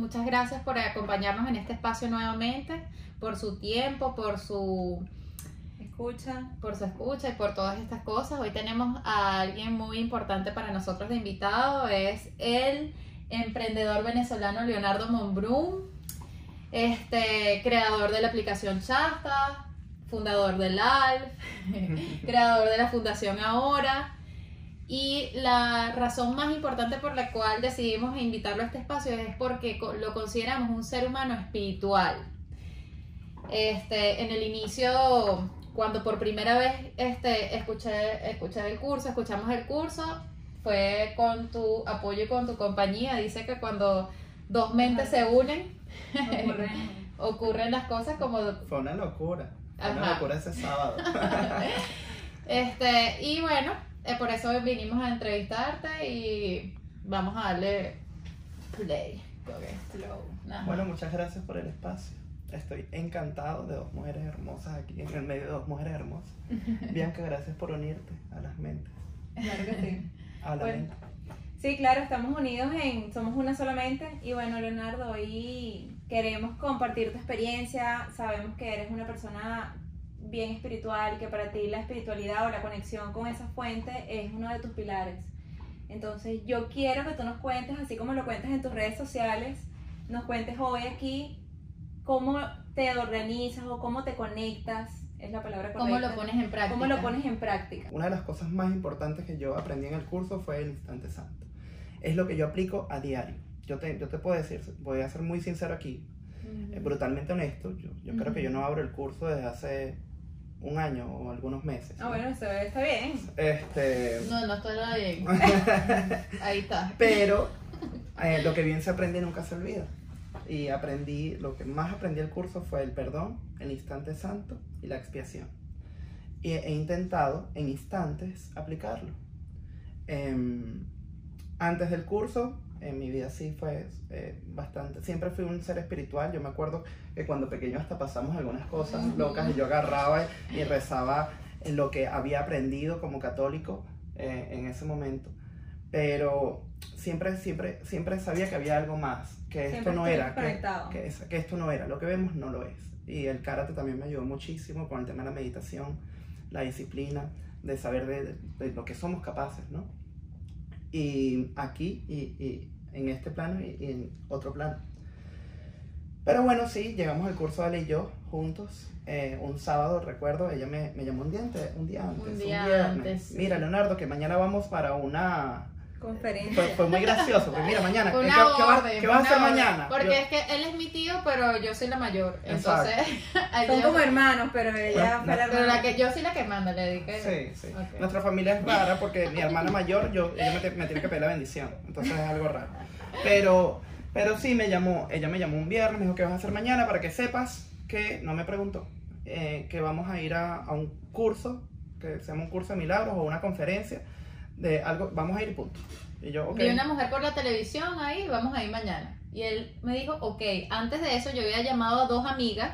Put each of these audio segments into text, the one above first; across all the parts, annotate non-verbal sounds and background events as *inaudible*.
Muchas gracias por acompañarnos en este espacio nuevamente, por su tiempo, por su Escucha. por su escucha y por todas estas cosas. Hoy tenemos a alguien muy importante para nosotros de invitado, es el emprendedor venezolano Leonardo Monbrum, este creador de la aplicación Chasta, fundador del ALF, *laughs* creador de la Fundación Ahora. Y la razón más importante por la cual decidimos invitarlo a este espacio es porque lo consideramos un ser humano espiritual. Este, en el inicio, cuando por primera vez este, escuché, escuché el curso, escuchamos el curso, fue con tu apoyo y con tu compañía. Dice que cuando dos mentes se unen, Ocurren. *laughs* ocurren las cosas como Fue una locura. Fue Ajá. una locura ese sábado. *laughs* *laughs* Este, y bueno, eh, por eso vinimos a entrevistarte y vamos a darle play. Ajá. bueno, muchas gracias por el espacio. Estoy encantado de dos mujeres hermosas aquí, en el medio de dos mujeres hermosas. *laughs* Bianca, gracias por unirte a las mentes. Claro que sí. *laughs* A la Bueno. mente. Sí, claro, estamos unidos en Somos Una Solamente. Y bueno, Leonardo, hoy queremos compartir tu experiencia. Sabemos que eres una persona bien espiritual, que para ti la espiritualidad o la conexión con esa fuente es uno de tus pilares. Entonces, yo quiero que tú nos cuentes, así como lo cuentas en tus redes sociales, nos cuentes hoy aquí cómo te organizas o cómo te conectas, es la palabra correcta. ¿Cómo lo pones en práctica? ¿Cómo lo pones en práctica? Una de las cosas más importantes que yo aprendí en el curso fue el instante santo. Es lo que yo aplico a diario. Yo te, yo te puedo decir, voy a ser muy sincero aquí, eh, brutalmente honesto. Yo, yo creo que yo no abro el curso desde hace un año o algunos meses. Ah, bueno, eso está bien. Este, No, no estoy nada bien. *laughs* Ahí está. Pero eh, lo que bien se aprende nunca se olvida. Y aprendí, lo que más aprendí el curso fue el perdón, el instante santo y la expiación. Y he intentado en instantes aplicarlo. Em, antes del curso, en mi vida sí fue eh, bastante, siempre fui un ser espiritual. Yo me acuerdo que cuando pequeño hasta pasamos algunas cosas locas y yo agarraba y rezaba en lo que había aprendido como católico eh, en ese momento. Pero siempre, siempre, siempre sabía que había algo más, que esto Siempre no era, que, que, es- que esto no era, lo que vemos no lo es. Y el karate también me ayudó muchísimo con el tema de la meditación, la disciplina, de saber de- de lo que somos capaces, ¿no? Y aquí, y, y en este plano y, y en otro plano. Pero bueno, sí, llegamos al curso de y yo juntos. eh, un sábado, recuerdo, ella me, me llamó un día antes. Un día antes. día viernes. antes. Mira, Leonardo, que mañana vamos para una. Conferencia. Fue, fue muy gracioso, porque mira, mañana. ¿Qué, qué vas, orden, qué fue vas a hacer orden. mañana? Porque Yo- es que él es mi tío, pero yo soy la mayor. Exacto. Entonces, *laughs* Son como hermanos, pero ella No, fue la pero la que yo soy la que manda, le dediqué. Sí, sí. Nuestra familia es rara porque mi hermana mayor, yo, ella me, te- me tiene que pedir la bendición. Entonces es algo raro. Pero, pero sí me llamó, ella me llamó un viernes, me dijo que vas a hacer mañana para que sepas que, no me preguntó, eh, que vamos a ir a, a un curso, que se llama un curso de milagros o una conferencia de algo, vamos a ir punto. Y yo, ok. Vi una mujer por la televisión ahí, vamos a ir mañana. Y él me dijo, ok, antes de eso yo había llamado a dos amigas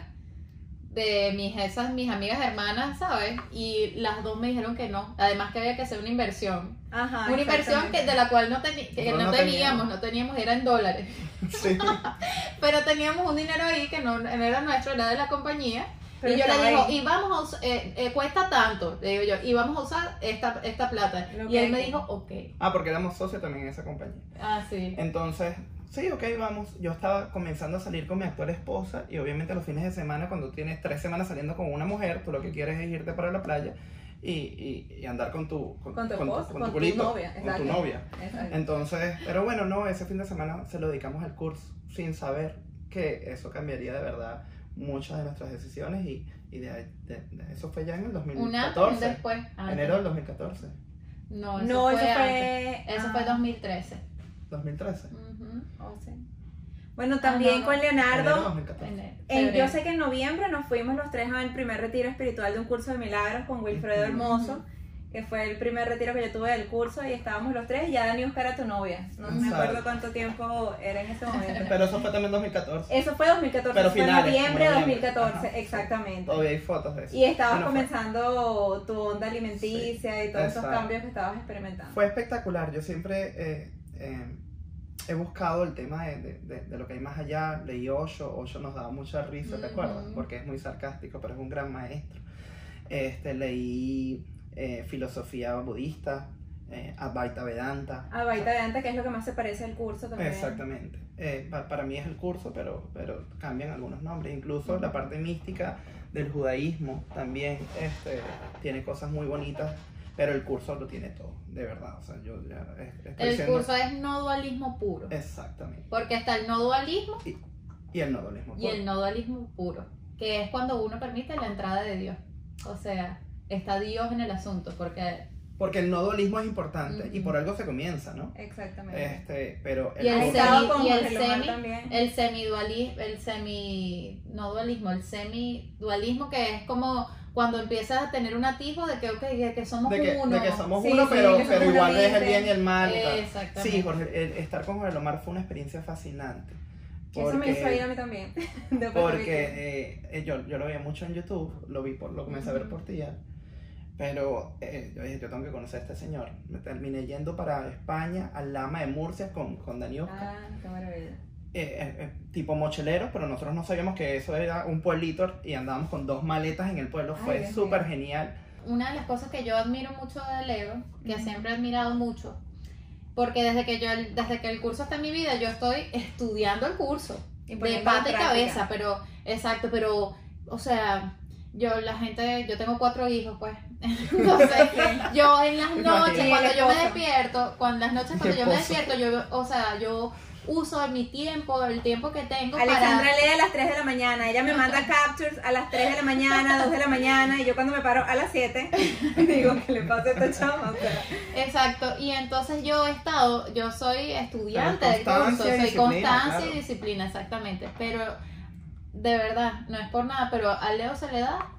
de mis, esas, mis amigas hermanas, ¿sabes? Y las dos me dijeron que no. Además que había que hacer una inversión. Ajá, una inversión que, de la cual no, que Nosotros no no teníamos, teníamos. no teníamos, era en dólares. Sí. *laughs* Pero teníamos un dinero ahí que no, no era nuestro, era de la compañía. Pero y yo le digo, ahí. y vamos a usar, eh, eh, cuesta tanto, le digo yo, y vamos a usar esta, esta plata. Lo y él me dijo, ok. Ah, porque éramos socios también en esa compañía. Ah, sí. Entonces, sí, ok, vamos. Yo estaba comenzando a salir con mi actual esposa y obviamente los fines de semana, cuando tienes tres semanas saliendo con una mujer, tú lo que quieres es irte para la playa y, y- y andar con tu, con, Con tu con esposa, con con tu tu culito, novia, con tu novia. Exacto. Entonces, pero bueno, no, ese fin de semana se lo dedicamos al curso sin saber que eso cambiaría de verdad muchas de nuestras decisiones y, y de, de- de- eso fue ya en el Un antes, un 2014, después. antes. enero del 2014, No, eso No, fue eso antes. fue. Eso ah, fue 2013. 2013. Ujú. oh, sí. Bueno, también Ah, no, no. con Leonardo. 2014. En- yo sé que en noviembre nos fuimos los tres al primer retiro espiritual de un curso de milagros con Wilfredo. Hermoso, que fue el primer retiro que yo tuve del curso y estábamos los tres y ya Dani Oscar era tu novia. No me acuerdo cuánto tiempo era en ese momento. *laughs* Pero eso fue también 2014. Eso fue 2014, Pero fue en finales, noviembre de como noviembre. 2014, Ajá. exactamente. Todavía hay fotos de eso. Y estabas Bueno, fue- comenzando tu onda alimenticia y todos esos cambios que estabas experimentando. Fue espectacular. Yo siempre eh, eh, he buscado el tema de, de- de- de lo que hay más allá. Leí Osho, Osho nos daba mucha risa, ¿te acuerdas? Porque es muy sarcástico, pero es un gran maestro. Este, leí eh, filosofía budista, eh, Advaita Vedanta. A Baita de antes, que es lo que más se parece al curso también. Exactamente. Eh, pa- para mí es el curso, pero, pero cambian algunos nombres. Incluso la parte mística del judaísmo también este, tiene cosas muy bonitas, pero el curso lo tiene todo, de verdad. O sea, yo ya es- estoy El siendo- curso es no dualismo puro. Exactamente. Porque está el no dualismo Y el no dualismo. y el no dualismo puro, que es cuando uno permite la entrada de Dios. O sea, está Dios en el asunto, porque Porque el no dualismo es importante y por algo se comienza, ¿no? Exactamente. Este, pero Y el curso- estado semi- con y el semi- el semidualismo, el semi, no dualismo, el semidualismo que es como cuando empiezas a tener un atisbo de que, ok, de que somos de que, uno. de que somos Sí, uno, sí, pero, somos pero igual ves el bien y el mal. y tal. Exactamente. Sí, Jorge, el- estar con Jorge Lomar fue una experiencia fascinante. Eso me hizo ir a mí también. *laughs* de. Porque eh, eh, yo, yo lo veía mucho en YouTube, lo vi por, lo comencé a ver por ti ya. Pero eh, yo dije, yo tengo que conocer a este señor. Me terminé yendo para España, al Lama de Murcia con, con Daniuska. Ah, qué maravilla. Eh, eh, eh, tipo mochilero, pero nosotros no sabíamos que eso era un pueblito y andábamos con dos maletas en el pueblo. Ay, Fue súper genial. Una de las cosas que yo admiro mucho de Leo, que Ujú. siempre he admirado mucho, porque desde que yo desde que el curso está en mi vida, yo estoy estudiando el curso Y de pata y cabeza, pero exacto, pero o sea, yo la gente, yo tengo cuatro hijos, pues. *laughs* *laughs* Entonces, yo en las noches cuando yo me despierto, cuando las noches cuando yo me despierto, yo o sea, yo uso mi tiempo, el tiempo que tengo Alexandra para lee a las 3 de la mañana. Ella me manda captures a las 3 de la mañana, 2 de la mañana. Y yo cuando me paro a las 7, *laughs* digo, ¿qué le pasa a esta chama? O sea, Exacto, y entonces yo he estado, yo soy estudiante del curso, soy constancia claro. y disciplina, exactamente, pero de verdad, no es por nada, pero a Leo se le da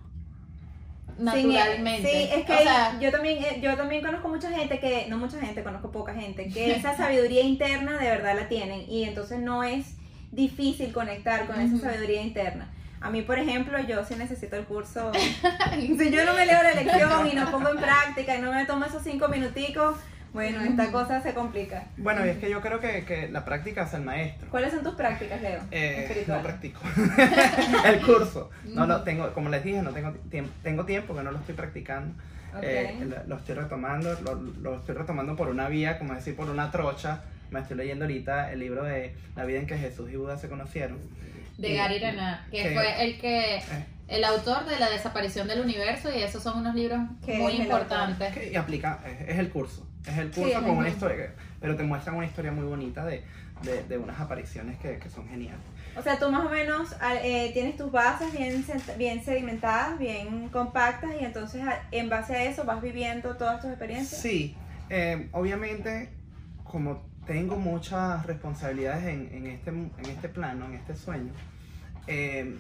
naturalmente. Sí, es que o sea, yo también eh, yo también conozco mucha gente que, no mucha gente, conozco poca gente, que *laughs* esa sabiduría interna de verdad la tienen y entonces no es difícil conectar con esa sabiduría interna. A mí, por ejemplo, yo sí necesito el curso. *laughs* si yo no me leo la lección y no pongo en práctica y no me tomo esos cinco minuticos, bueno, esta cosa se complica. Bueno, y es que yo creo que, que la práctica hace el maestro. ¿Cuáles son tus prácticas, Leo? Eh, no practico *laughs* el curso. No lo tengo, como les dije, no tengo tiempo, tengo tiempo que no lo estoy practicando. Ok. Eh, lo, lo estoy retomando, lo, lo estoy retomando por una vía, como decir, por una trocha. Me estoy leyendo ahorita el libro de La vida en que Jesús y Buda se conocieron. de Y- Gary Renard, que que- fue el que Eh, el autor de la desaparición del universo y esos son unos libros ¿Qué muy importantes. que- y aplica, es, es el curso. Es el Sí, curso es con una historia, pero te muestran una historia muy bonita de, de, de unas apariciones que, que son geniales. O sea, tú más o menos al- eh, tienes tus bases bien, bien sedimentadas, bien compactas y entonces a- en base a eso vas viviendo todas tus experiencias. Sí, eh, obviamente, como tengo muchas responsabilidades en, en este, en este plano, en este sueño, eh,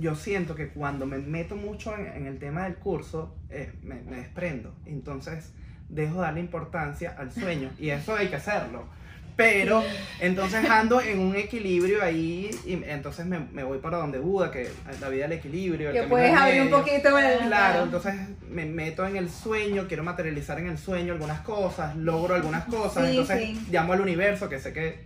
yo siento que cuando me meto mucho en, en el tema del curso, eh, me, me desprendo. Entonces, dejo de darle importancia al sueño. Y eso hay que hacerlo. Pero, entonces ando en un equilibrio ahí, y entonces me, me voy para donde Buda, que la vida del equilibrio. el Que camino puedes abrir un poquito el... Claro, entonces me meto en el sueño, quiero materializar en el sueño algunas cosas, logro algunas cosas, Sí, entonces sí. llamo al universo, que sé que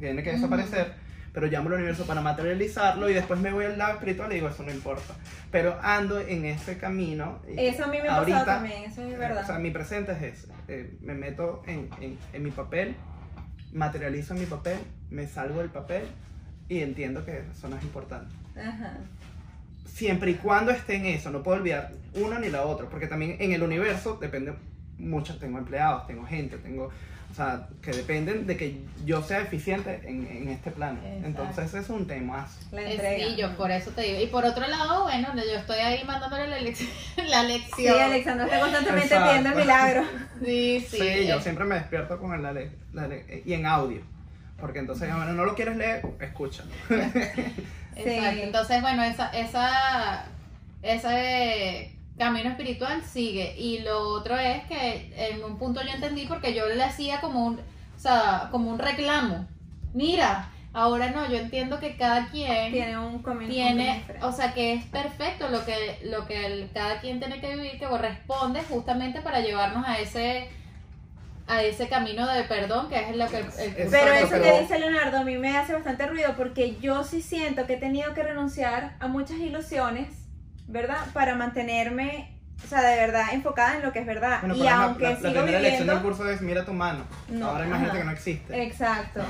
tiene que desaparecer, pero llamo al universo para materializarlo y después me voy al lado espiritual y digo, eso no importa. Pero ando en este camino. Eso a mí me ha pasado también, eso es verdad. O sea, mi presente es ese. eh, me meto en, en- en mi papel, materializo mi papel, me salgo del papel y entiendo que eso no es importante Ajá. siempre y cuando esté en eso, no puedo olvidar uno ni la otra, porque también en el universo depende mucho, tengo empleados, tengo gente, tengo, o sea, que dependen de que yo sea eficiente en, en este plano. Exacto. Entonces es un tema. La Eh, entrega. Sí, yo por eso te digo. Y por otro lado, bueno, yo estoy ahí mandándole la, lec- *laughs* la Sí, lección. Alexandra está constantemente Exacto. pidiendo el milagro. *laughs* Sí, Sí, sí. yo eh, siempre me despierto con la, le- la le- y en audio, porque entonces, bueno, no lo quieres leer, escucha. *laughs* Exacto. Entonces, bueno, esa, esa, ese camino espiritual sigue. Y lo otro es que en un punto yo entendí porque yo le hacía como un, o sea, como un reclamo. Mira, ahora no, yo entiendo que cada quien Tiene un camino tiene, diferente. o sea, que es perfecto lo que, lo que el- cada quien tiene que vivir, que corresponde justamente para llevarnos a ese a ese camino de perdón que es lo que el, Pero eso pero- que dice Leonardo a mí me hace bastante ruido porque yo sí siento que he tenido que renunciar a muchas ilusiones, ¿verdad? Para mantenerme, o sea, de verdad enfocada en lo que es verdad. Bueno, y la- aunque la, la sigo primera lección del viviendo... curso es mira tu mano. No, Ahora imagínate ajá. que no existe. Exacto.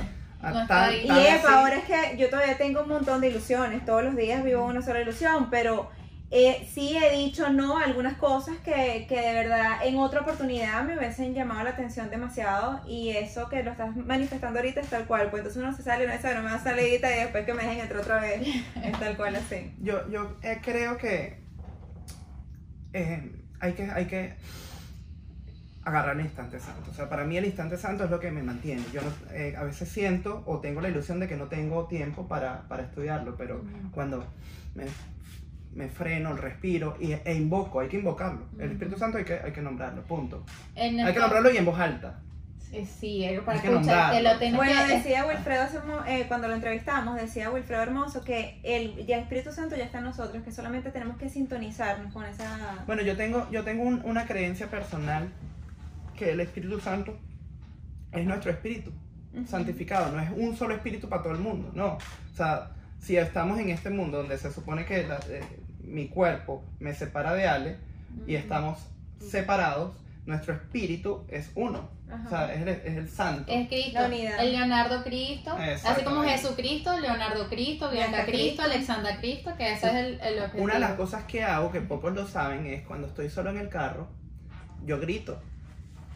Ah, No tan-. Y tan así- epa, ahora es que yo todavía tengo un montón de ilusiones, todos los días vivo una sola ilusión, pero eh, sí he dicho no a algunas cosas que, que de verdad en otra oportunidad me hubiesen llamado la atención demasiado y eso que lo estás manifestando ahorita es tal cual, pues entonces uno se sale uno dice, no me va a salir y después que me dejen entrar otra vez, *laughs* es tal cual así. Yo, yo eh, creo que eh, hay que hay que agarrar el instante santo. O sea, para mí el instante santo es lo que me mantiene. Yo no- eh, a veces siento o tengo la ilusión de que no tengo tiempo para, para estudiarlo, pero cuando me, me freno, respiro y, e invoco, hay que invocarlo. El Espíritu Santo hay que, hay que nombrarlo, punto. en Hay que nombrarlo y en voz alta. Sí, para que lo tengo Bueno, que... decía Wilfredo eh, cuando lo entrevistamos, decía Wilfredo Hermoso que el, ya el Espíritu Santo ya está en nosotros, que solamente tenemos que sintonizarnos con esa... Bueno, yo tengo, yo tengo un- una creencia personal que el Espíritu Santo es nuestro espíritu santificado, no es un solo espíritu para todo el mundo, no. O sea, si estamos en este mundo donde se supone que la- eh, mi cuerpo me separa de Ale y estamos separados, nuestro espíritu es uno. Ajá. O sea, es el, es el santo. Es Cristo, La unidad. el Leonardo Cristo, así como. Jesucristo, Leonardo Cristo, Bianca Cristo, Cristo. Alexandra Cristo, que ese es el, el objetivo. Una de las cosas que hago, que pocos lo saben, es cuando estoy solo en el carro, yo grito.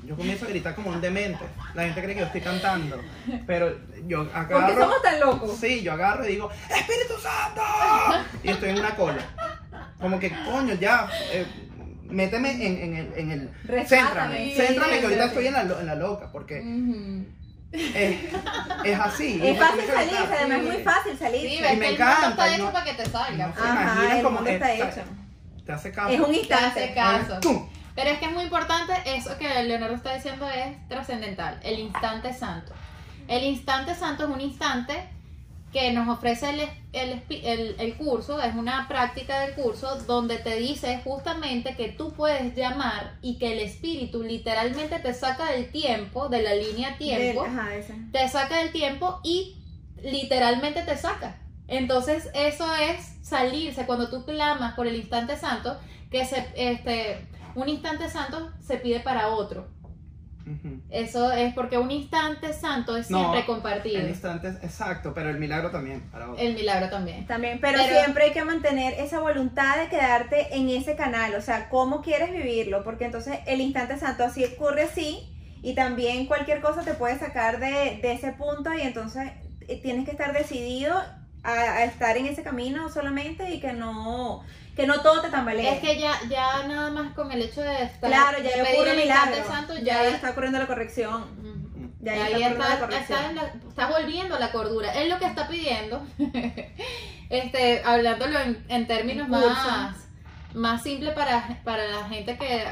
Yo comienzo a gritar como un demente. La gente cree que yo estoy cantando. Pero yo ¿Por qué agarro. somos tan locos? Sí, yo agarro y digo, ¡Espíritu Santo! Y estoy en una cola. Como que, coño, ya. eh, méteme en, en el. En el céntrame, céntrame que ahorita Sí. estoy en la, en la loca. Porque es, es así. Es fácil gritar. además es muy fácil salirse. Sí, Y me el encanta, mundo está y hecho no- para que te salga. no Ajá, el mundo está es- hecho. Te hace caso. Es un Te instante. hace caso. ¡Pum! Pero es que es muy importante, eso que Leonardo está diciendo es trascendental, el instante santo. El instante santo es un instante que nos ofrece el, el, el- el curso, es una práctica del curso donde te dice justamente que tú puedes llamar y que el espíritu literalmente te saca del tiempo, de la línea tiempo, Del- ajá, ese. te saca del tiempo y literalmente te saca. Entonces eso es salirse cuando tú clamas por el instante santo, que se, este, un instante santo se pide para otro. Eso es porque un instante santo es No, siempre El compartido. instante es exacto, pero el milagro también. Para otro. El milagro también. También, pero, Pero- siempre hay que mantener esa voluntad de quedarte en ese canal, o sea, cómo quieres vivirlo, porque entonces el instante santo así ocurre así y también cualquier cosa te puede sacar de, de ese punto y entonces eh, tienes que estar decidido a, a estar en ese camino solamente y que no que no todo te tambalee. Es que ya, ya nada más con el hecho de estar claro, ya ocurre el milagro, santo, ya, ya, está ocurriendo la corrección. Ujú. Ya Y ahí está ocurriendo la está, corrección. está en la- está volviendo a la cordura. Es lo que está pidiendo, *laughs* este, hablándolo en, en términos más, más simple para, para la gente que,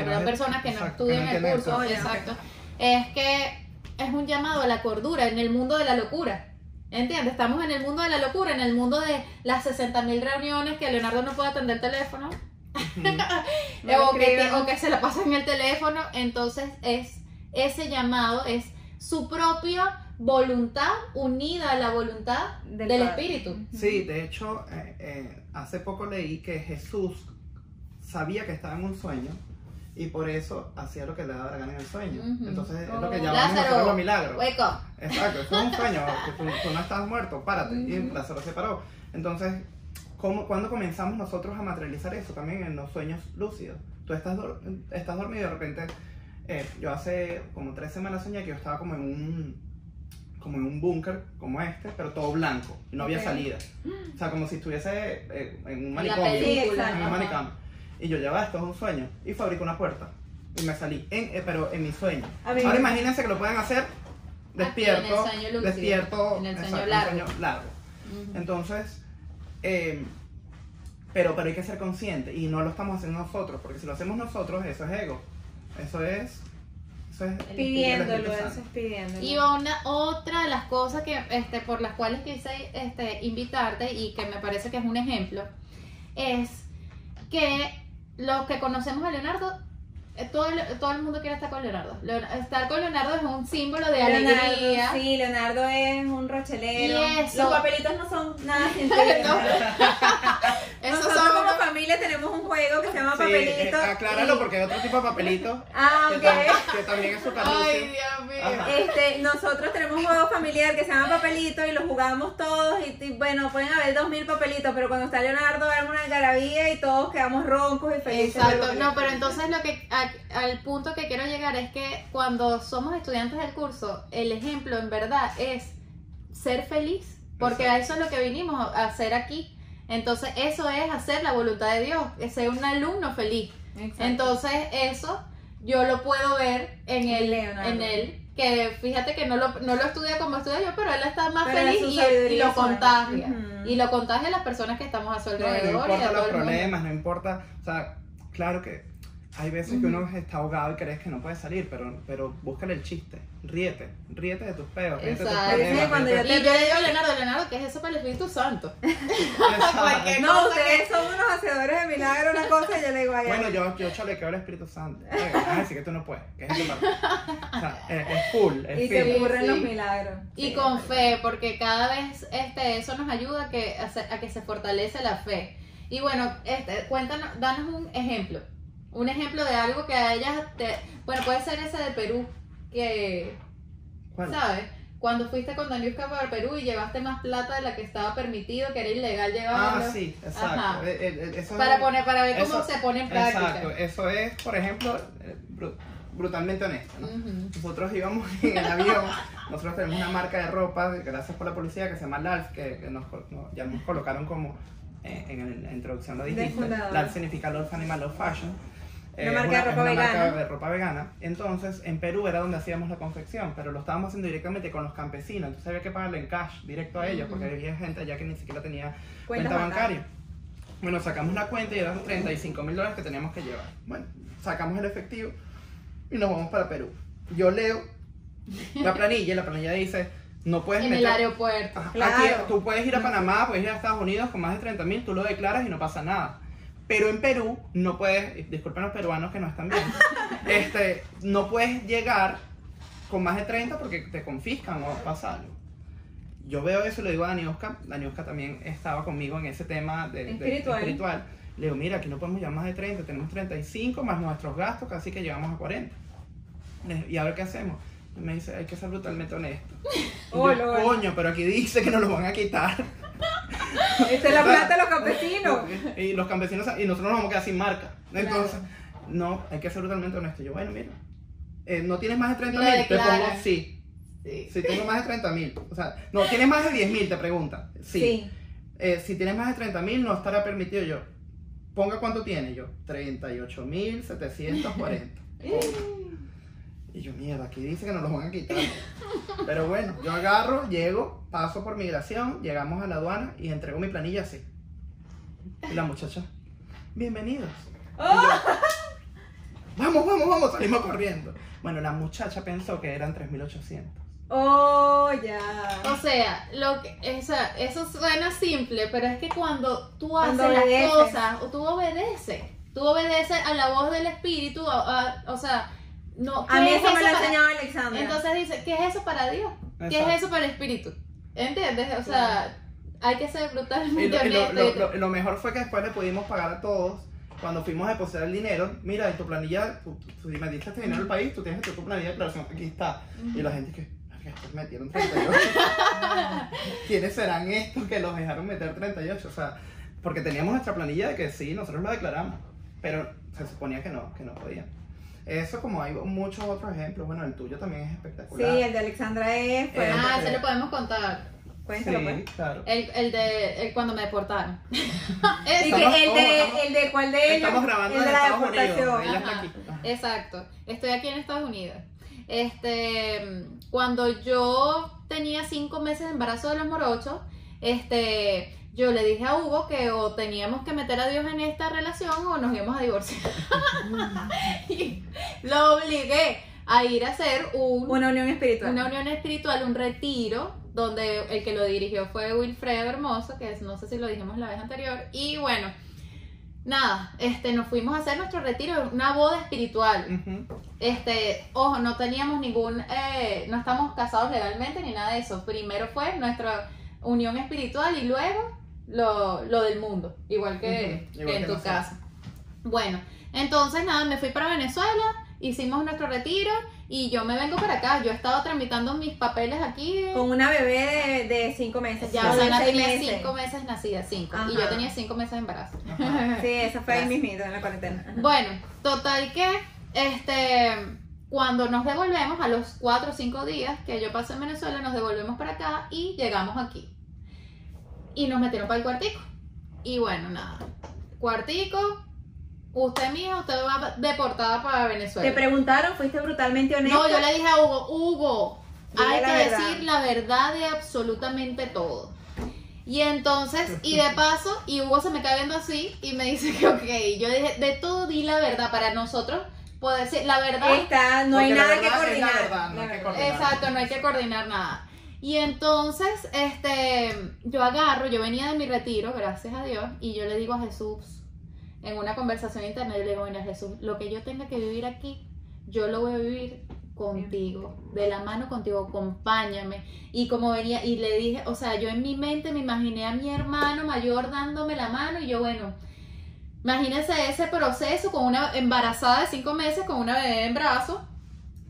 habrá personas que no estudian que no el curso. exacto, es que es un llamado a la cordura en el mundo de la locura. ¿Entiendes? Estamos en el mundo de la locura, en el mundo de las 60.000 reuniones que Leonardo no puede atender el teléfono. *laughs* O, que, escriben. o que se la pasa en el teléfono, entonces es ese llamado es su propia voluntad unida a la voluntad Del. Espíritu. Sí, de hecho, eh, eh, hace poco leí que Jesús sabía que estaba en un sueño y por eso hacía lo que le daba la gana en el sueño. Ujú. Entonces es lo que llamamos nosotros los milagros. Up. Exacto, es un sueño, *laughs* que tú, tú no estás muerto, párate. Y Ujú. Lázaro se paró. Entonces, ¿cómo, ¿cuándo comenzamos nosotros a materializar eso? También en los sueños lúcidos. Tú estás, estás dormido y de repente, eh, yo hace como tres semanas soñé que yo estaba como en un como en un búnker como este, pero todo blanco y no había Ok. salida. O sea, como si estuviese eh, en un manicomio. en un manicomio. Y yo llevaba esto es un sueño y fabrico una puerta y me salí, en, eh, pero en mi sueño. A mí Ahora me- imagínense que lo pueden hacer despierto, en el sueño lúcido, despierto, en el sueño exacto, largo. un sueño largo. Ujú. Entonces, eh, pero, pero hay que ser consciente y no lo estamos haciendo nosotros, porque si lo hacemos nosotros, eso es ego. Eso es. Eso es El pidiéndolo, Espíritu eso Santo. es pidiéndolo. Y una, otra de las cosas que, este, por las cuales quise este, invitarte y que me parece que es un ejemplo, es que los que conocemos a Leonardo todo, el- todo el mundo quiere estar con Leonardo. Leon- estar con Leonardo es un símbolo de Leonardo, alegría. Sí, Leonardo es un rochelero. Y eso- Los papelitos no son nada sencillos. *laughs* No. Esos Nosotros son como familia tenemos un juego que se llama Sí, papelito. eh, acláralo y- porque hay otro tipo de papelito *laughs* Ah, que, ok. tam- que también es su Ay, Dios mío. Ajá. Este, nosotros tenemos un juego familiar que se llama papelito y lo jugamos todos y, y, bueno, pueden haber dos mil papelitos, pero cuando está Leonardo arma una algarabía y todos quedamos roncos y felices. Exacto, no, pero entonces lo que a- al punto que quiero llegar es que cuando somos estudiantes del curso, el ejemplo en verdad es ser feliz, porque a eso es lo que vinimos a hacer aquí. Entonces, eso es hacer la voluntad de Dios, es ser un alumno feliz. Exacto. Entonces, eso yo lo puedo ver en él, en él, que fíjate que no lo, no lo estudia como estudio yo, pero él está más Pero feliz y, y lo contagia. Ujú. Y lo contagia a las personas que estamos a su No, alrededor no y a importa todo los el mundo. problemas, no importa, o sea, claro que hay veces que uno está ahogado y crees que no puede salir, pero, pero búscale el chiste, ríete, ríete de tus peos, ríete de tus Exacto. problemas. Sí, cuando ríete- Y yo le digo a Leonardo, Leonardo, ¿qué es eso para el Espíritu Santo? *laughs* No, ustedes son unos hacedores de milagros, una cosa, y yo le digo, ay, Bueno, yo, yo chalequeo al Espíritu Santo. A decir que tú no puedes, que es eso para O sea, es, es full, es y se firme. ocurren sí. los milagros. Y Sí, con fe, porque cada vez este, eso nos ayuda a que, a, se- a que se fortalece la fe. Y bueno, este, cuéntanos, danos un ejemplo. Un ejemplo de algo que hayas, te- bueno, puede ser ese de Perú, que, ¿Cuál? ¿sabes? Cuando fuiste con Daniusca para Perú y llevaste más plata de la que estaba permitido, que era ilegal llevarlo. Ah, sí, exacto. Eh, eh, eso es- Para, poner, para ver cómo eso- se pone en práctica. Exacto, eso es, por ejemplo, eh, bru- brutalmente honesto, ¿no? Nosotros íbamos *laughs* en el avión, nosotros tenemos una marca de ropa, gracias por la policía, que se llama LALF, que, que nos, col- no, ya nos colocaron como, eh, en la introducción lo dijiste. LALF significa Love Animal Love Fashion. Una Eh, marca de es ropa una vegana. marca de ropa vegana. Entonces, en Perú era donde hacíamos la confección, pero lo estábamos haciendo directamente con los campesinos. Entonces había que pagarle en cash directo a ellos, porque había gente allá que ni siquiera tenía Cuenta cuenta bancaria. Bueno, sacamos una cuenta y eran 35 mil dólares que teníamos que llevar. Bueno, sacamos el efectivo y nos vamos para Perú. Yo leo la *laughs* planilla y la planilla dice, no puedes En el meter- aeropuerto. Ajá, Claro. aquí tú puedes ir a Panamá, puedes ir a Estados Unidos con más de 30 mil, tú lo declaras y no pasa nada. Pero en Perú no puedes, disculpen los peruanos que no están bien, *laughs* este, no puedes llegar con más de 30 porque te confiscan o pasa algo. Yo veo eso le digo a Daniuska, Daniuska también estaba conmigo en ese tema de, de- Espiritual. espiritual. Le digo, mira, aquí no podemos llevar más de 30, tenemos 35 más nuestros gastos, casi que llegamos a 40. Le- ¿Y a ver qué hacemos? Y me dice, hay que ser brutalmente honesto. Yo, *laughs* Oh, Lord. coño, pero aquí dice que nos lo van a quitar. Esta es la plata de los campesinos. Y los campesinos, y nosotros nos vamos a quedar sin marca. Entonces, no, hay que ser brutalmente honesto. Yo, bueno, mira, eh, no tienes más de 30 Lo mil, te pongo sí. Sí. Si tengo más de 30 mil, o sea, no, tienes más de 10 mil, te pregunta. Sí. Sí. Eh, si tienes más de 30 mil, no estará permitido yo. Ponga cuánto tiene yo. 38 mil 740. *laughs* Y yo, mierda, aquí dice que nos los van a quitar. Pero bueno, yo agarro, llego, paso por migración, llegamos a la aduana y entrego mi planilla así. Y la muchacha, bienvenidos. Y yo, *laughs* vamos, vamos, vamos, salimos corriendo. Bueno, la muchacha pensó que eran 3.800. Oh, ya. O sea, lo que, o sea, eso suena simple, pero es que cuando tú Cuando haces obedeces. las cosas, o tú obedeces, tú obedeces a la voz del espíritu, a- a- o sea, no. A mí ¿qué eso es me lo ha para- enseñado Alexandra. Entonces dice, ¿qué es eso para Dios? ¿Qué Exacto. es eso para el espíritu? ¿Entiendes? O sea, hay que ser Y brutalmente lo, y lo- honesto. lo- lo- lo mejor fue que después le pudimos pagar a todos. Cuando fuimos a depositar el dinero, mira, en tu planilla, tú, tú me diste este dinero al país, tú tienes tu tu planilla de declaración, aquí está. Y la gente que, "Verga, estos metieron 38. *laughs* ¿Quiénes serán estos que los dejaron meter 38? O sea, porque teníamos nuestra planilla de que sí, nosotros lo declaramos, pero se suponía que no, que no podían. Eso como hay muchos otros ejemplos, bueno, el tuyo también es Sí, espectacular. el de Alexandra es. Eh, Ah, se lo podemos contar. Cuéntalo, sí, pues. claro. El, el de el cuando me deportaron. *laughs* Y que el de, estamos- el de cuál de ellos. Estamos grabando el de la Estados Unidos. deportación. Ella está Ajá. aquí. Ajá. Exacto. Estoy aquí en Estados Unidos. Este, cuando yo tenía cinco meses de embarazo de los morochos, este, yo le dije a Hugo que o teníamos que meter a Dios en esta relación o nos íbamos a divorciar. *laughs* y lo obligué a ir a hacer un, Una unión espiritual. una unión espiritual, un retiro, donde el que lo dirigió fue Wilfredo Hermoso, que es- no sé si lo dijimos la vez anterior. Y bueno, nada, este, nos fuimos a hacer nuestro retiro, una boda espiritual. Este, ojo, no teníamos ningún, eh, no estamos casados legalmente ni nada de eso. Primero fue nuestra unión espiritual y luego lo, lo del mundo, igual que, igual en que tu nosotros. casa. Bueno, entonces nada, me fui para Venezuela, hicimos nuestro retiro y yo me vengo para acá. Yo he estado tramitando mis papeles aquí. Con una bebé de, de cinco meses. ya, o de Sana seis tenía meses. cinco meses nacida, cinco. Y yo tenía cinco meses de embarazo. Sí, eso fue ahí Gracias. mismito en la cuarentena. Ajá. Bueno, total que este cuando nos devolvemos a los cuatro o cinco días que yo pasé en Venezuela, nos devolvemos para acá y llegamos aquí. Y nos metieron para el cuartico. Y bueno, nada. Cuartico, usted mía, usted va deportada para Venezuela. Te preguntaron, fuiste brutalmente honesta. No, yo le dije a Hugo, Hugo, Dile hay que verdad. decir la verdad de absolutamente todo. Y entonces, y de paso, y Hugo se me cae viendo así y me dice que ok. Yo dije, de todo di la verdad para nosotros poder decir la verdad. Está, no hay nada que coordinar. Exacto, no hay que coordinar nada. Y entonces, este, yo agarro, yo venía de mi retiro, gracias a Dios, y yo le digo a Jesús, en una conversación interna, yo le digo, mira Jesús, lo que yo tenga que vivir aquí, yo lo voy a vivir contigo, de la mano contigo, acompáñame. Y como venía, y le dije, o sea, yo en mi mente me imaginé a mi hermano mayor dándome la mano, y yo, bueno, imagínense ese proceso con una embarazada de cinco meses, con una bebé en brazos.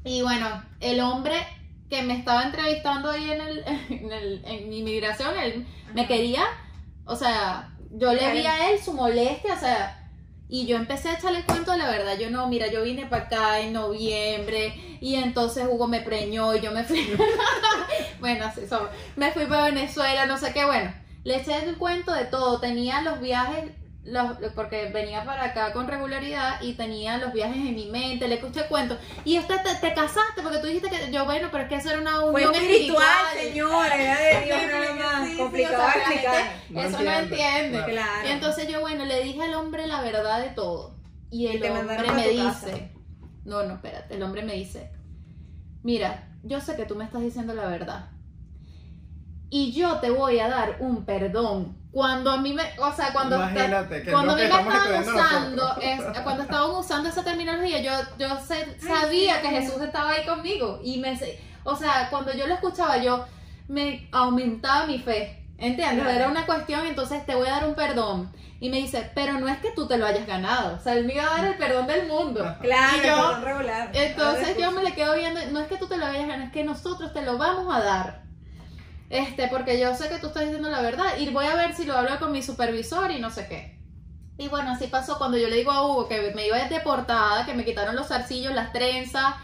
Y bueno, el hombre que me estaba entrevistando ahí en, el, *laughs* en, el, en inmigración, él me quería, o sea, yo le vi a él su molestia, o sea, y yo empecé a echarle el cuento de la verdad. Yo no, mira, yo vine para acá en noviembre y entonces Hugo me preñó y yo me fui. *laughs* bueno, así son. Me fui para Venezuela, no sé qué. Bueno, le eché el cuento de todo. Tenía los viajes, los, porque venía para acá con regularidad y tenía los viajes en mi mente. Le escuché el cuento. Y usted te, te casaste porque tú dijiste que yo, bueno, pero es que eso era una Fue unión espiritual, espiritual. señor, era de Dios nada más. Sí, sí, Complicado o sea, de la gente explicar. No eso no entiende, claro. Y entonces yo, bueno, le dije al hombre la verdad de todo. Y el hombre me casa. dice, no, no, espérate, el hombre me dice, mira, yo sé que tú me estás diciendo la verdad. Y yo te voy a dar un perdón. Cuando a mí me, o sea, cuando, Imagínate que cuando a mí que me estaban usando, es- cuando estaban usando esa terminología, yo, yo sé- sabía sí. que Jesús estaba ahí conmigo. Y me, o sea, cuando yo lo escuchaba, yo me aumentaba mi fe. ¿Entiendes? Claro. Era una cuestión, entonces te voy a dar un perdón. Y me dice, pero no es que tú te lo hayas ganado. O sea, él me iba a dar el perdón del mundo. Claro, Y yo- perdón regular. Entonces yo me le quedo viendo, no es que tú te lo vayas a ganar, es que nosotros te lo vamos a dar. Este, porque yo sé que tú estás diciendo la verdad. Y voy a ver si lo hablo con mi supervisor y no sé qué. Y bueno, así pasó cuando yo le digo a Hugo que me iba deportada, que me quitaron los zarcillos, las trenzas.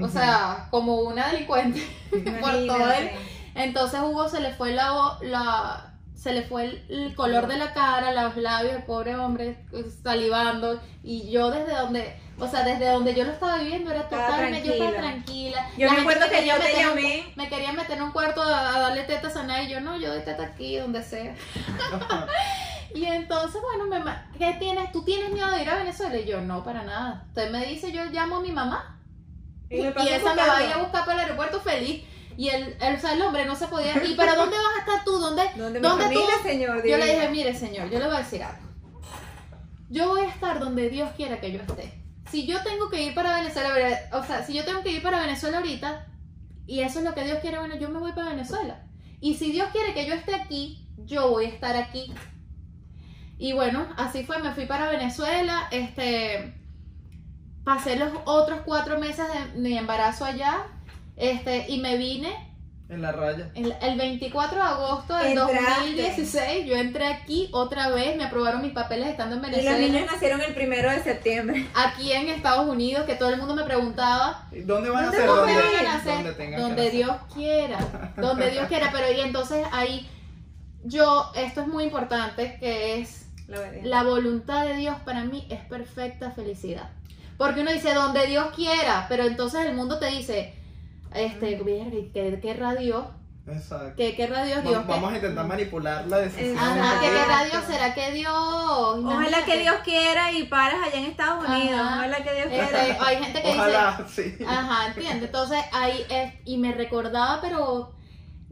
O sea, como una delincuente *laughs* por todo Imagínate. entonces Hugo se le fue la, la se le fue el, el color de la cara, los labios, el pobre hombre eh, salivando y yo desde donde, o sea, desde donde yo lo estaba viviendo era Estaba totalmente, yo estaba tranquila. Yo La me acuerdo que yo te un- llamé. me quería meter en un cuarto a, a darle tetas a nadie y yo no, yo doy teta aquí, donde sea. *laughs* Y entonces, bueno, me, ma- ¿qué tienes? ¿Tú tienes miedo de ir a Venezuela? Y yo, no, para nada. Usted me dice, yo llamo a mi mamá Y y esa me va a ir a buscar para el aeropuerto feliz. Y el, el, o sea, el hombre no se podía. ¿Y para dónde vas a estar tú? ¿Dónde? ¿Dónde, ¿Dónde mi tú? familia, señor? Yo le dije, mire, señor, yo le voy a decir algo. Yo voy a estar donde Dios quiera que yo esté. Si yo tengo que ir para Venezuela, o sea, si yo tengo que ir para Venezuela ahorita, y eso es lo que Dios quiere, bueno, yo me voy para Venezuela. Y si Dios quiere que yo esté aquí, yo voy a estar aquí. Y bueno, así fue, me fui para Venezuela, este, pasé los otros cuatro meses de mi embarazo allá, este, y me vine En la raya. el, el 24 de agosto del Entraste. 2016, yo entré aquí otra vez, me aprobaron mis papeles estando en Y los Venezuela, niños nacieron el primero de septiembre. aquí en Estados Unidos, que todo el mundo me preguntaba, ¿Y ¿Dónde van a ¿Dónde ser? a ¿dónde van a donde tengan Donde Dios quiera, donde Dios quiera, *laughs* pero y entonces ahí, yo, esto es muy importante, que es la voluntad de Dios para mí es perfecta felicidad. Porque uno dice donde Dios quiera, pero entonces el mundo te dice, este, verga, ¿y ¿qué querrá Dios? nacer. Exacto. ¿Qué querrá Dios? Dios Vamos, que- a intentar manipular la decisión. Ajá, ¿qué Dios? ¿Será que Dios? Ojalá que Dios quiera y pares allá en Estados Unidos. Ajá. Ojalá que Dios Este, quiera. hay gente que Ojalá, sí. dice, ajá, entiende. Entonces ahí es, y me recordaba, pero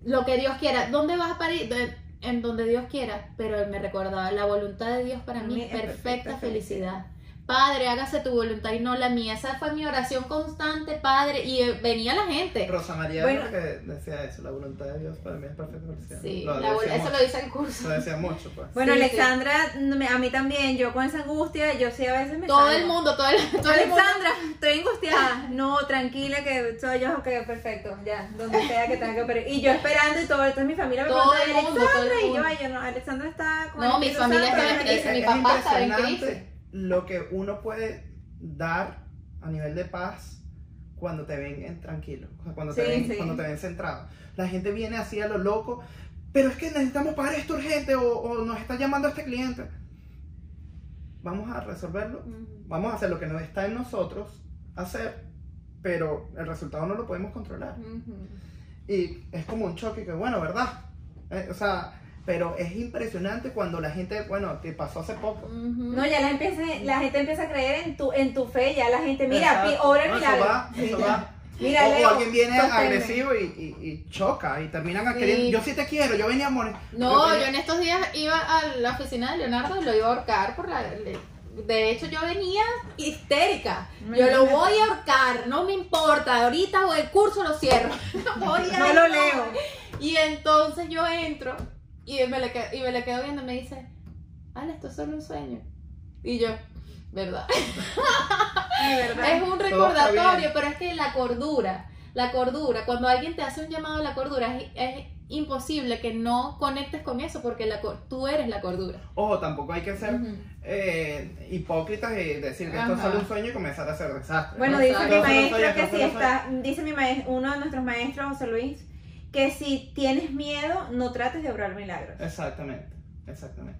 lo que Dios quiera. ¿Dónde vas a parir? De- en donde Dios quiera, pero me recordaba, la voluntad de Dios para mí perfecta felicidad. Padre, hágase tu voluntad y no la mía. Esa fue mi oración constante, Padre. Y eh, venía la gente. Rosa María Bueno. que decía eso, la voluntad de Dios para mí es perfecta. Sí, Lo la eso mucho, lo dice el curso. Lo decía mucho, pues. Bueno, Sí, sí. Alexandra, me- a mí también, yo con esa angustia, yo sí a veces me Todo salgo. el mundo, todo el, todo el mundo. Alexandra, estoy angustiada. No, tranquila, que soy yo, ok, perfecto, ya, donde sea que tenga que operar. Y yo esperando y todo, entonces mi familia me Todo pregunta, el mundo, todo el Alexandra, y yo, ay, yo no, Alexandra está con No, mi familia está en crisis, mi papá estaba en crisis. Lo que uno puede dar a nivel de paz cuando te ven en tranquilo, cuando, te ven, sí. cuando te ven centrado. La gente viene así a lo loco, pero es que necesitamos pagar esto urgente o, o nos está llamando este cliente. Vamos a resolverlo, vamos a hacer lo que no está en nosotros hacer, pero el resultado no lo podemos controlar. Y es como un choque que, bueno, ¿verdad? Eh, o sea, pero es impresionante cuando la gente, bueno, que pasó hace poco. No, ya la, empieza, la gente empieza a creer en tu, en tu fe, ya la gente, mira, pi- obra el No, milagro. Eso va, eso va. *laughs* Mira, o, o alguien viene sosténme. agresivo y, y- y choca y terminan a Sí. querer, yo sí te quiero, yo venía a morir. No, yo en estos días iba a la oficina de Leonardo y lo iba a ahorcar por la... De hecho, yo venía histérica. Yo lo voy a ahorcar, no me importa. Ahorita o el curso lo cierro. *laughs* Voy a No lo leo. Y entonces yo entro y me le, que- y me le quedo viendo y me dice, Ale, esto es solo un sueño. Y yo, ¿verdad? *laughs* Es un recordatorio, pero es que la cordura, la cordura, cuando alguien te hace un llamado a la cordura, es, es imposible que no conectes con eso porque la, tú eres la cordura. Ojo, tampoco hay que ser eh, hipócritas y decir que esto es solo un sueño y comenzar a hacer desastres. Bueno, ¿no? dice mi maestro sueño, que si está, dice mi maestro, uno de nuestros maestros, José Luis, que si tienes miedo, no trates de obrar milagros. Exactamente, exactamente.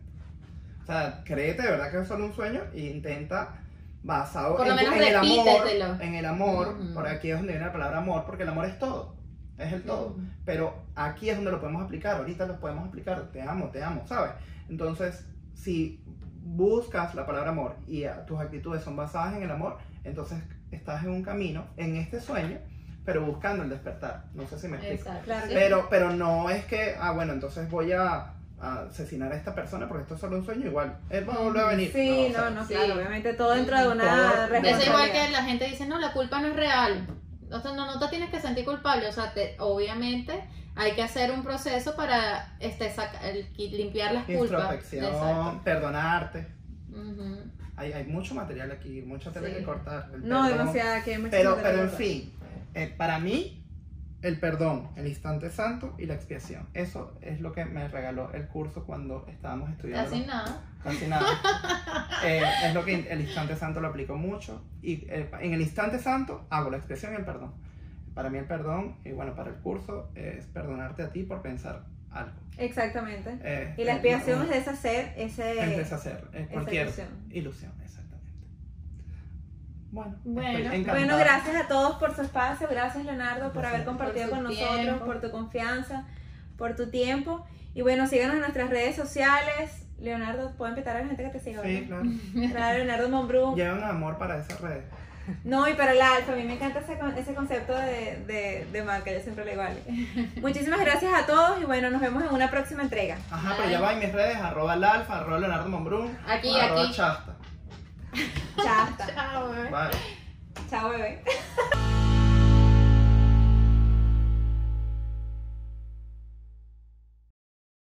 O sea, créete de verdad que es solo un sueño e intenta basado Por lo en, en el amor, en el amor, Ujú. por aquí es donde viene la palabra amor, porque el amor es todo, es el todo. Ujú. Pero aquí es donde lo podemos aplicar, ahorita lo podemos aplicar, te amo, te amo, ¿sabes? Entonces, si buscas la palabra amor y tus actitudes son basadas en el amor, entonces estás en un camino, en este sueño, pero buscando el despertar. No sé si me explico. Exacto. Claro. sí. Pero, pero no es que, ah, bueno, entonces voy a, a asesinar a esta persona porque esto es solo un sueño, igual, él va a volver a venir. Sí, o sea, no, no, sí. claro, obviamente todo dentro de una Eso Es responsabilidad. igual que la gente dice, no, la culpa no es real. O sea, no, no te tienes que sentir culpable. O sea, te- obviamente hay que hacer un proceso para este, saca- el- limpiar las culpas. Perdonarte. Hay, hay mucho material aquí, mucha tela Sí. que cortar. el No, perdón. demasiada, que hay mucha Pero, pero en fin, eh, para mí, el perdón, el instante santo y la expiación. Eso es lo que me regaló el curso cuando estábamos estudiando. Casi nada. Casi nada. *laughs* Eh, es lo que el instante santo lo aplico mucho. Y eh, en el instante santo hago la expiación y el perdón. Para mí el perdón, y bueno, para el curso, es perdonarte a ti por pensar algo. Exactamente. Eh, Y la expiación es deshacer ese... es deshacer cualquier ilusión. ilusión, exactamente. Bueno, Bueno. Bueno, gracias a todos por su espacio, gracias Leonardo por haber compartido Por con nosotros, tiempo. por tu confianza, por tu tiempo. Y bueno, síganos en nuestras redes sociales. Leonardo, ¿puedo invitar a la gente que te siga? Sí, ¿verdad? claro. *laughs* Claro, Leonardo Monbrum. Llevan amor para esas redes. No, y para el alfa, a mí me encanta ese, ese concepto de, de, de marca, yo siempre le digo Ale. Muchísimas gracias a todos y bueno, nos vemos en una próxima entrega. Ajá, pero ya va en mis redes, arroba el alfa, arroba Leonardo Monbrum, Aquí, arroba aquí. Chasta. Chao. *laughs* Chao, bebé. Bye. Chao, bebé. *laughs*